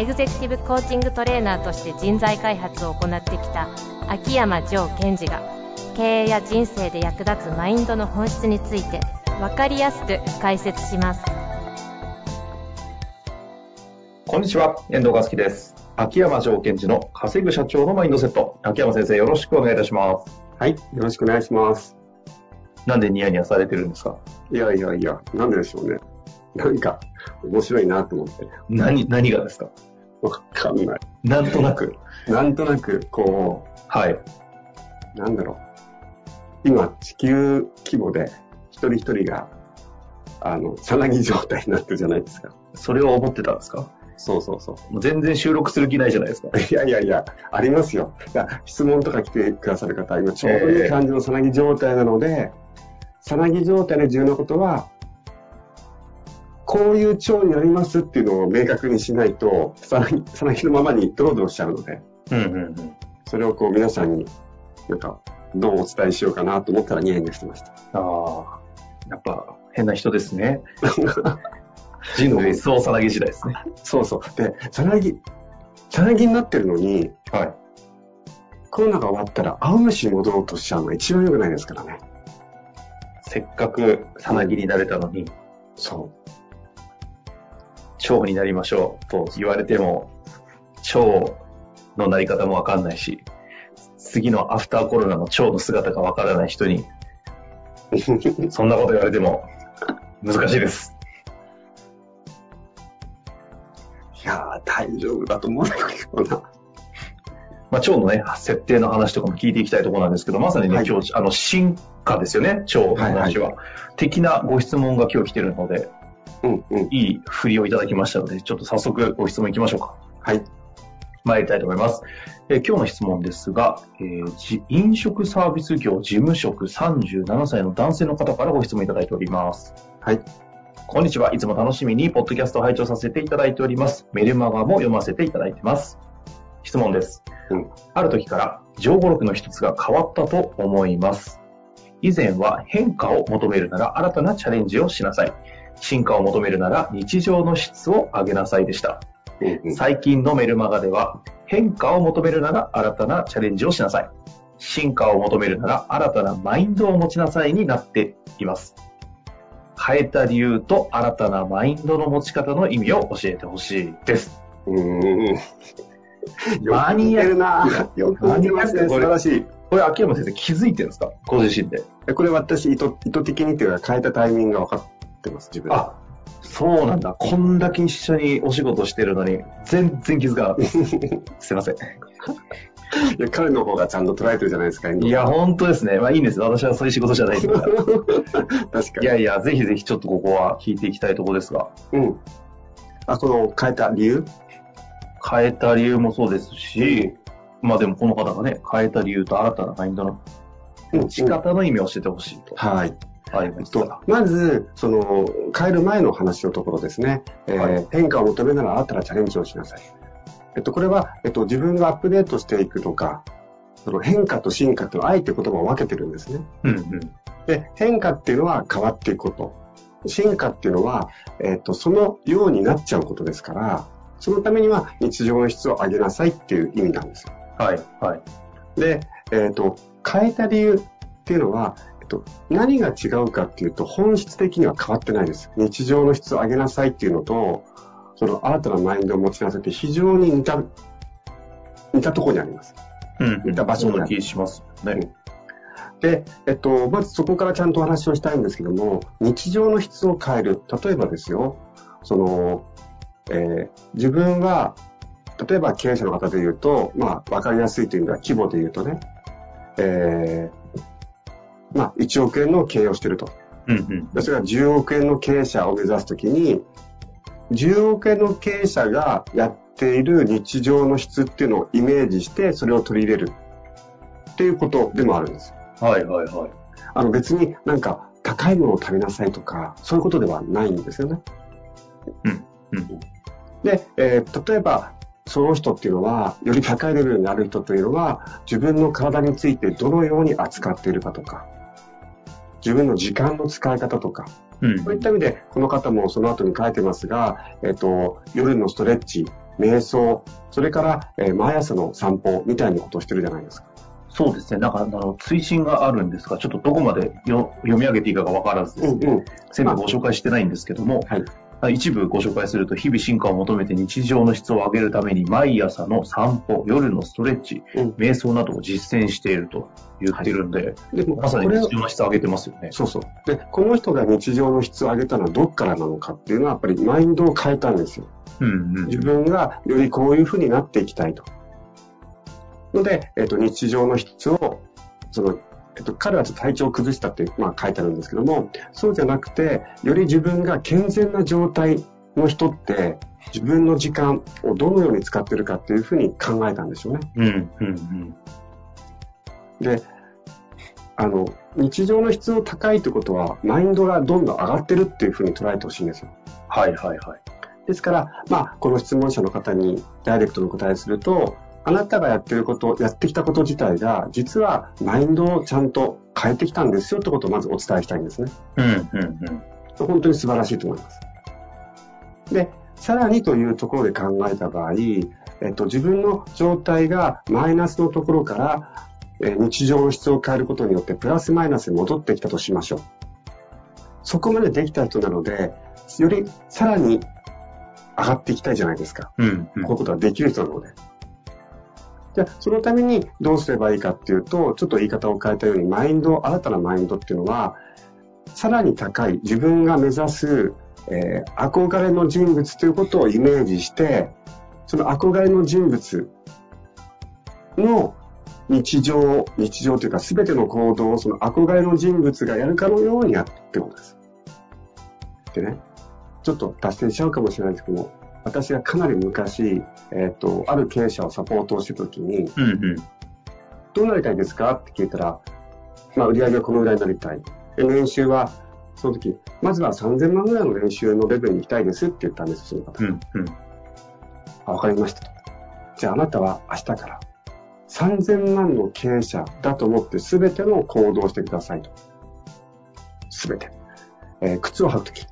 エグゼクティブコーチングトレーナーとして人材開発を行ってきた秋山城賢治が経営や人生で役立つマインドの本質について分かりやすく解説しますこんにちは、遠藤和樹です。秋山城賢治の稼ぐ社長のマインドセット。秋山先生、よろしくお願いいたします。はい、よろしくお願いします。なんでニヤニヤされてるんですか？いやいやいや、なんででしょうね。なんか、面白いなと思って。何、何がですか？わかんない。なんとなく。なんとなく、こはい。う、なんだろう。今、地球規模で、一人一人が、あの、さなぎ状態になってるじゃないですか。それを思ってたんですか？そうそうそもう全然収録する気ないじゃないですか。う。いやいやいや、ありますよ。いや質問とか来てくださる方、今ちょうどいい感じのさなぎ状態なので、さなぎ状態で重要なことは、こういう腸になりますっていうのを明確にしないと、さなぎさのままにドロドロしちゃうので、うんうんうん。それをこう皆さんに、なんか、どうお伝えしようかなと思ったらニヤニヤしてました。ああ、やっぱ変な人ですね。人類総さなぎ時代ですね。そうそう。で、さなぎ、さなぎになってるのに、はい。コロナが終わったら青虫に戻ろうとしちゃうのが一番良くないですからね。せっかくさなぎになれたのに、そ腸になりましょうと言われても、腸のなり方もわかんないし、次のアフターコロナの腸の姿がわからない人に、う。そんなこと言われても難しいです。いやー、大丈夫だと思うんだけどな。まあ、腸のね、設定の話とかも聞いていきたいところなんですけど、まさにね、はい今日、あの、進化ですよね、腸の話は。的なご質問が今日来てるので、うんうん。いい振りをいただきましたので、ちょっと早速ご質問いきましょうか。はい。参りたいと思います。えー今日の質問ですが、えーじ飲食サービス業事務職37歳の男性の方からご質問いただいております。はい。こんにちは。いつも楽しみにポッドキャストを拝聴させていただいております。メルマガも読ませていただいてます。質問です。うんある時から情語録の一つが変わったと思います。以前は変化を求めるなら新たなチャレンジをしなさい。進化を求めるなら日常の質を上げなさいでした。最近のメルマガでは、変化を求めるなら新たなチャレンジをしなさい。進化を求めるなら新たなマインドを持ちなさいになっています。変えた理由と新たなマインドの持ち方の意味を教えてほしいです。マニアックなよく似てます素晴らしい。これ、秋山先生気づいてるんですか？ご自身で。これ私意図、意図的にっていうか変えたタイミングが分かってます、自分で。あ、そうなんだ。こんだけ一緒にお仕事してるのに、全然気づかなかったです。すいません。いや彼の方がちゃんと捉えてるじゃないですか、いや、本当ですね。まあいいんです。私はそういう仕事じゃないですから。確かに。いやいや、ぜひぜひちょっとここは聞いていきたいところですが、うん。あ、この変えた理由？変えた理由もそうですし、まあでもこの方がね、変えた理由と新たなマインドのうん持ち方の意味を教えてほしいと。はい。ありまえっとした。、まず、その、変える前の話のところですね。えーはい変化を求めながら新たなチャレンジをしなさい。えっと、これは、えっと、自分がアップデートしていくとか、その変化と進化というのはあえて言葉を分けてるんですね。うんうん。で、変化っていうのは変わっていくこと。進化っていうのは、えっと、そのようになっちゃうことですから、そのためには日常の質を上げなさいっていう意味なんですよ。はい、はい。で、えっ、と、変えた理由っていうのは、と、何が違うかっていうと、本質的には変わってないです。日常の質を上げなさいっていうのと、その新たなマインドを持ちなさいって非常に似た、似たところにあります。うん似た場所にあるそんな気しますね。で、えっと、まずそこからちゃんとお話をしたいんですけども、日常の質を変える。例えばですよ、その、えー自分は、例えば経営者の方で言うと、まあ、わかりやすいという意味では規模で言うとね、えーまあ、1億円の経営をしていると。うんうん。でそれが10億円の経営者を目指すときに、10億円の経営者がやっっている日常の質っていうのをイメージして、それを取り入れるっていうことでもあるんです。はいはいはい。あの別になんか高いものを食べなさいとか、そういうことではないんですよね。うんうんで、えー例えば、その人っていうのは、より高いレベルにある人というのは、自分の体についてどのように扱っているかとか、自分の時間の使い方とか、うんそういった意味で、この方もその後に書いてますが、えっ、と、夜のストレッチ、瞑想、それから、えー毎朝の散歩みたいなことをしてるじゃないですか。そうですね。なんか、あの、追伸があるんですが、ちょっとどこまでよ読み上げていいかがわからずですね、うん。全部ご紹介してないんですけども、はい。一部ご紹介すると、日々進化を求めて日常の質を上げるために、毎朝の散歩、夜のストレッチ、うん瞑想などを実践していると言ってるんで、でも、まさに日常の質を上げてますよね。そうそう。で、この人が日常の質を上げたのはどっからなのかっていうのは、やっぱりマインドを変えたんですよ。うんうん。自分がよりこういう風になっていきたいと。ので、えっ、と、日常の質を、その、えっと、彼はちょっと体調を崩したって、まあ、書いてあるんですけども、そうじゃなくて、より自分が健全な状態の人って、自分の時間をどのように使ってるかっていうふうに考えたんでしょうね。うんうんうん。で、あの、日常の質の高いってことは、マインドがどんどん上がってるっていうふうに捉えてほしいんですよ。はいはいはい。ですから、まあ、この質問者の方にダイレクトにお答えすると、あなたがやってること、やってきたこと自体が、実はマインドをちゃんと変えてきたんですよってことをまずお伝えしたいんですね。うんうんうん。本当に素晴らしいと思います。で、さらにというところで考えた場合、えっと、自分の状態がマイナスのところから、えー日常の質を変えることによってプラスマイナスに戻ってきたとしましょう。そこまでできた人なので、よりさらに上がっていきたいじゃないですか。うんうんこういうことができる人なので。じゃあ、そのためにどうすればいいかっていうと、ちょっと言い方を変えたように、マインド、新たなマインドっていうのは、さらに高い自分が目指す、えー憧れの人物ということをイメージして、その憧れの人物の日常、日常というか全ての行動をその憧れの人物がやるかのようにやってってことです。でね、ちょっと脱線しちゃうかもしれないですけども、私がかなり昔、えっ、と、ある経営者をサポートをしてた時に、うんうん。どうなりたいですか？って聞いたら、まあ、売り上げはこのぐらいになりたい。で、年収は、その時、まずは3000万ぐらいの年収のレベルに行きたいですって言ったんです、その方。うんうん。あ、わかりましたと。じゃああなたは明日から3000万の経営者だと思って全ての行動をしてくださいと。全て。えー靴を履くとき、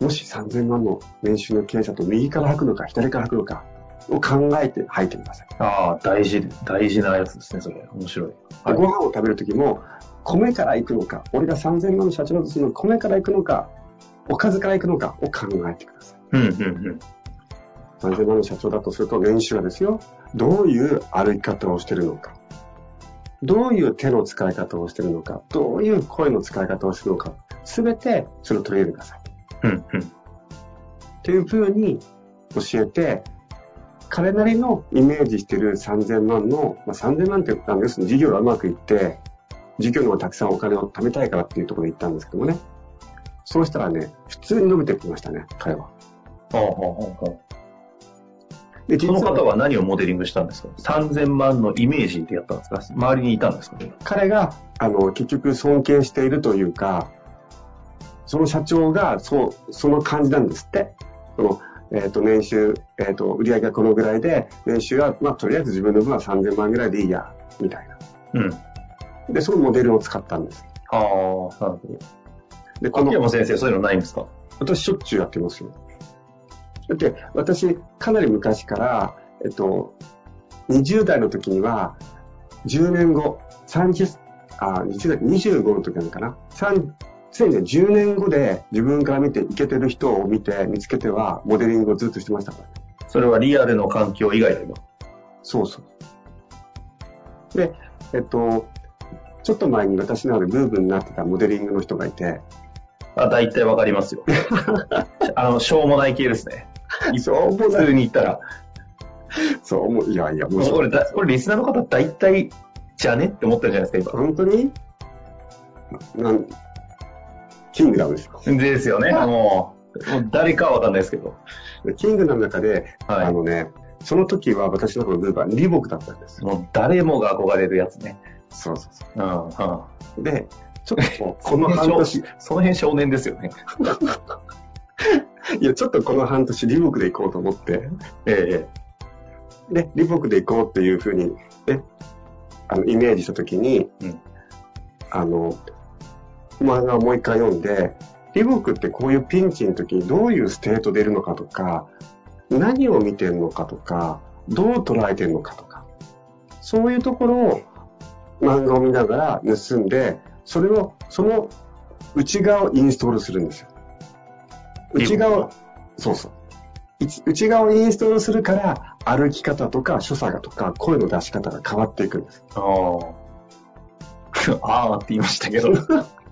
もし3000万の年収の経営者と右から履くのか左から履くのかを考えて履いてください。ああ、大事、大事なやつですね、それ。面白い。ではいご飯を食べるときも、米から行くのか、俺が3000万の社長だとするの米から行くのか、おかずから行くのかを考えてください。うんうんうん。3000万の社長だとすると年収はですよ、どういう歩き方をしてるのか、どういう手の使い方をしてるのか、どういう声の使い方をしてるのか、すべてそれを取り入れてください。うんうん。っていうふうに教えて、彼なりのイメージしてる3000万の、まあ、3000万ってあの要するに事業がうまくいって、事業の方がたくさんお金を貯めたいからっていうところで行ったんですけどもね。そうしたらね、普通に伸びてきましたね、彼は。ほうほうほうほで、うその方は何をモデリングしたんですか ?3000 万のイメージでやったんですか？周りにいたんですか？彼が、あの、結局尊敬しているというか、その社長が、そう、その感じなんですって。その、えっ、と、年収、えっ、と、売上がこのぐらいで、年収は、まあ、とりあえず自分の分は3000万ぐらいでいいや、みたいな。うん。で、そのモデルを使ったんです。ああ、なるほど。で、こ秋の、山先生、そういうのないんですか？私しょっちゅうやってますよ。だって、私、かなり昔から、えっと、20代の時には、10年後、30、あ、20代、25の時なのかな？3、常にね、10年後で自分から見ていけてる人を見て、見つけては、モデリングをずっとしてましたからね。それはリアルの環境以外でも。そうそう。で、えっと、ちょっと前に私のあるブームになってたモデリングの人がいて、あ、大体わかりますよ。あの、しょうもない系ですね。そうも普通に言ったら。そう思う、いやいや、面白い。これだ、これリスナーの方大体、じゃね？って思ってるじゃないですか、本当に？なんキングダムですよ。今。ですよね。もう、誰かはわかんないですけど。でキングダムの中で、はいあのね、その時は私のこのグループはリボクだったんです。もう誰もが憧れるやつね。そうそうそうん、うん。う。で、ちょっとこの半年、その辺少年ですよね。いや、ちょっとこの半年李牧で行こうと思って、えで、李牧で行こうっていうふうに、ね、あの、イメージしたときに、うんあの、漫画をもう一回読んで、李牧ってこういうピンチの時にどういうステートでいるのかとか、何を見てるのかとか、どう捉えてるのかとか、そういうところを漫画を見ながら盗んで、それを、その内側をインストールするんですよ。内側を、そうそう。内側をインストールするから、歩き方とか所作とか声の出し方が変わっていくんです。えあ あ。ああって言いましたけど。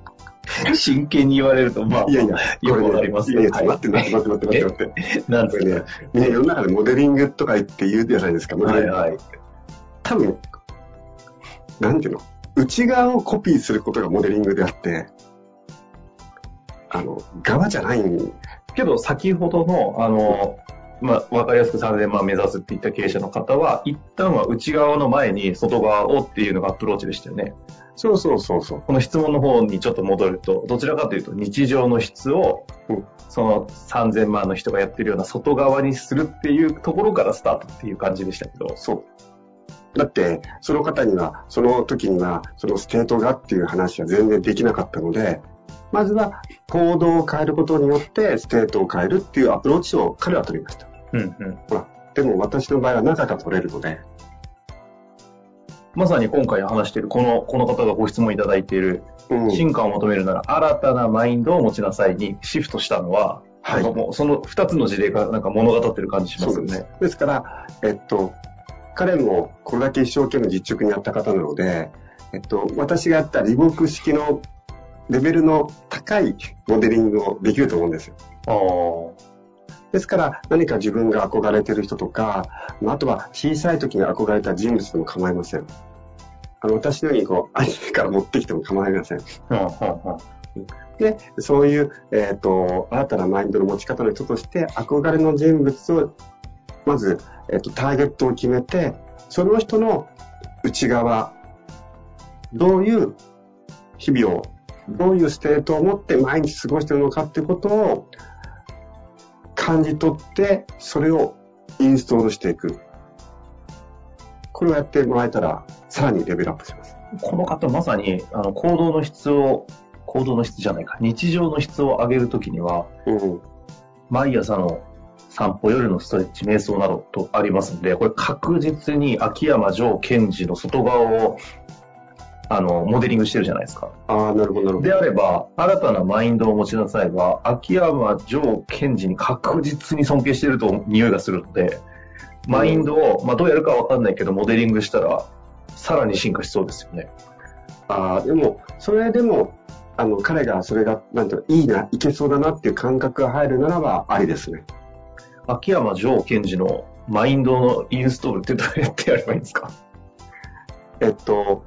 真剣に言われると、まあ、いやいや、よくわかりますいやいや、待って待って待って待って待って。なんでね、みんな世の中でモデリングとか言って言うじゃないですか、モデリング。はいはい。多分、なんていうの？内側をコピーすることがモデリングであって、あの、側じゃないんけど、先ほどの、あの、まあ、わかりやすく3000万目指すって言った経営者の方は、一旦は内側の前に外側をっていうのがアプローチでしたよね。そうそうそうそう。この質問の方にちょっと戻ると、どちらかというと日常の質をうん、その3000万の人がやってるような外側にするっていうところからスタートっていう感じでしたけど。そう。だって、その方には、その時には、そのステートがっていう話は全然できなかったので、まずは行動を変えることによってステートを変えるっていうアプローチを彼は取りました。うんうん。でも私の場合は中が取れるので、まさに今回話しているこの、この方がご質問いただいている、うん。進化を求めるなら新たなマインドを持ちなさいにシフトしたのは、はいもうその2つの事例がなんか物語ってる感じしますよね。ですから、えっと、彼もこれだけ一生懸命実直にやった方なので、えっと、私がやったリボーク式のレベルの高いモデリングをできると思うんですよ。あですから、何か自分が憧れてる人とか、まああとは小さい時に憧れた人物でも構いません。あの、私のようにこう、アニメから持ってきても構いません。で、そういう、えっ、と、新たなマインドの持ち方の人として、憧れの人物を、まず、えっ、と、ターゲットを決めて、その人の内側、どういう日々を、どういうステートを持って毎日過ごしているのかっていうことを感じ取って、それをインストールしていく。これをやってもらえたら、さらにレベルアップします。この方まさにあの行動の質を、行動の質じゃないか、日常の質を上げるときには、うん。毎朝の散歩、夜のストレッチ、瞑想などとありますんで、これ確実に秋山城賢治の外側をあのモデリングしてるじゃないですか。ああ、なるほど、なるほど。であれば、新たなマインドを持ちなさいは、秋山城賢治に確実に尊敬していると匂いがするので、マインドを、まあ、どうやるかわかんないけど、モデリングしたら、さらに進化しそうですよね。ああ、でも、それでも、あの、彼がそれが、なんていうの、いいな、いけそうだなっていう感覚が入るならば、ありですね。秋山城賢治のマインドのインストールってどうやってやればいいんですか？えっと、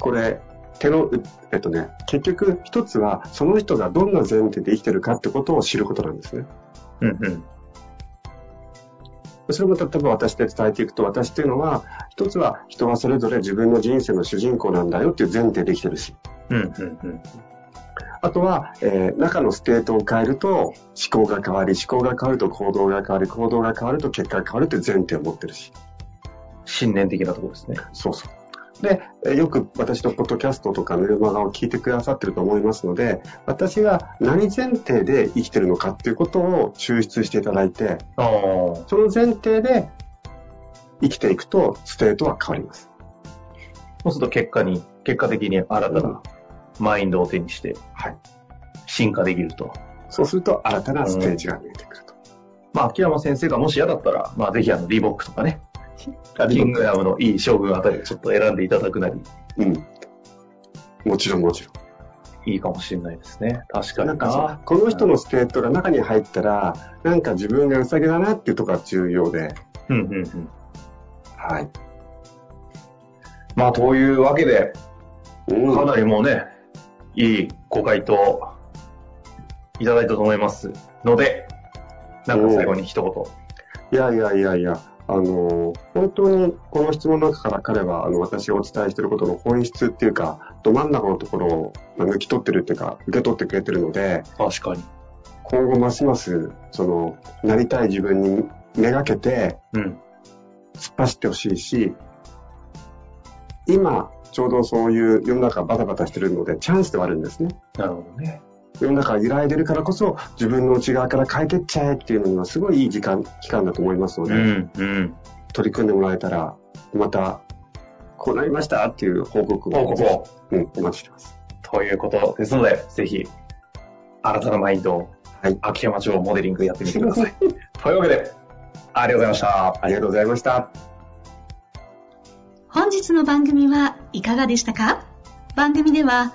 これ、手の、うえっとね、結局、一つは、その人がどんな前提で生きてるかってことを知ることなんですね。うんうん。それも例えば私で伝えていくと、私っていうのは、一つは人はそれぞれ自分の人生の主人公なんだよっていう前提で生きてるし、うんうんうん。あとは、えー中のステートを変えると思考が変わり、思考が変わると行動が変わり、行動が変わると結果が変わるという前提を持ってるし。信念的なところですね。そうそう。で、えーよく私のポッドキャストとかメルマガを聞いてくださってると思いますので、私が何前提で生きてるのかっていうことを抽出していただいて。その前提で生きていくとステートは変わります。そうすると結果に、結果的に新たなマインドを手にしてはい。進化できると。そうすると新たなステージが見えてくると。まあ、秋山先生がもし嫌だったら、まあ、ぜひあの、リボックとかね、キングダムのいい将軍あたりをちょっと選んでいただくなり、うん。もちろんもちろん。いいかもしれないですね。確かになんかさ、この人のステートが中に入ったら、なんか自分がウサギだなっていうところが重要で、うんうんうん。はい。まあ、というわけで、うんかなりもうね、いいご回答いただいたと思いますので、なんか最後に一言。いやいやいやいや、あの、本当にこの質問の中から彼は、あの、私がお伝えしていることの本質っていうか、ど真ん中のところを抜き取ってるっていうか、受け取ってくれてるので、確かに。今後ますます、その、なりたい自分にめがけて、うん。突っ走ってほしいし、今、ちょうどそういう世の中バタバタしてるので、チャンスではあるんですね。なるほどね。世の中が揺らいでるからこそ、自分の内側から変えてっちゃえっていうのにはすごいいい時間、期間だと思いますので、うん、うん。取り組んでもらえたら、また、こうなりましたっていう報告を、報告を。うん、お待ちしてます。ということですので、ぜひ、新たなマインドを、はい秋山城モデリングやってみてください。というわけで、ありがとうございました。ありがとうございました。本日の番組はいかがでしたか？番組では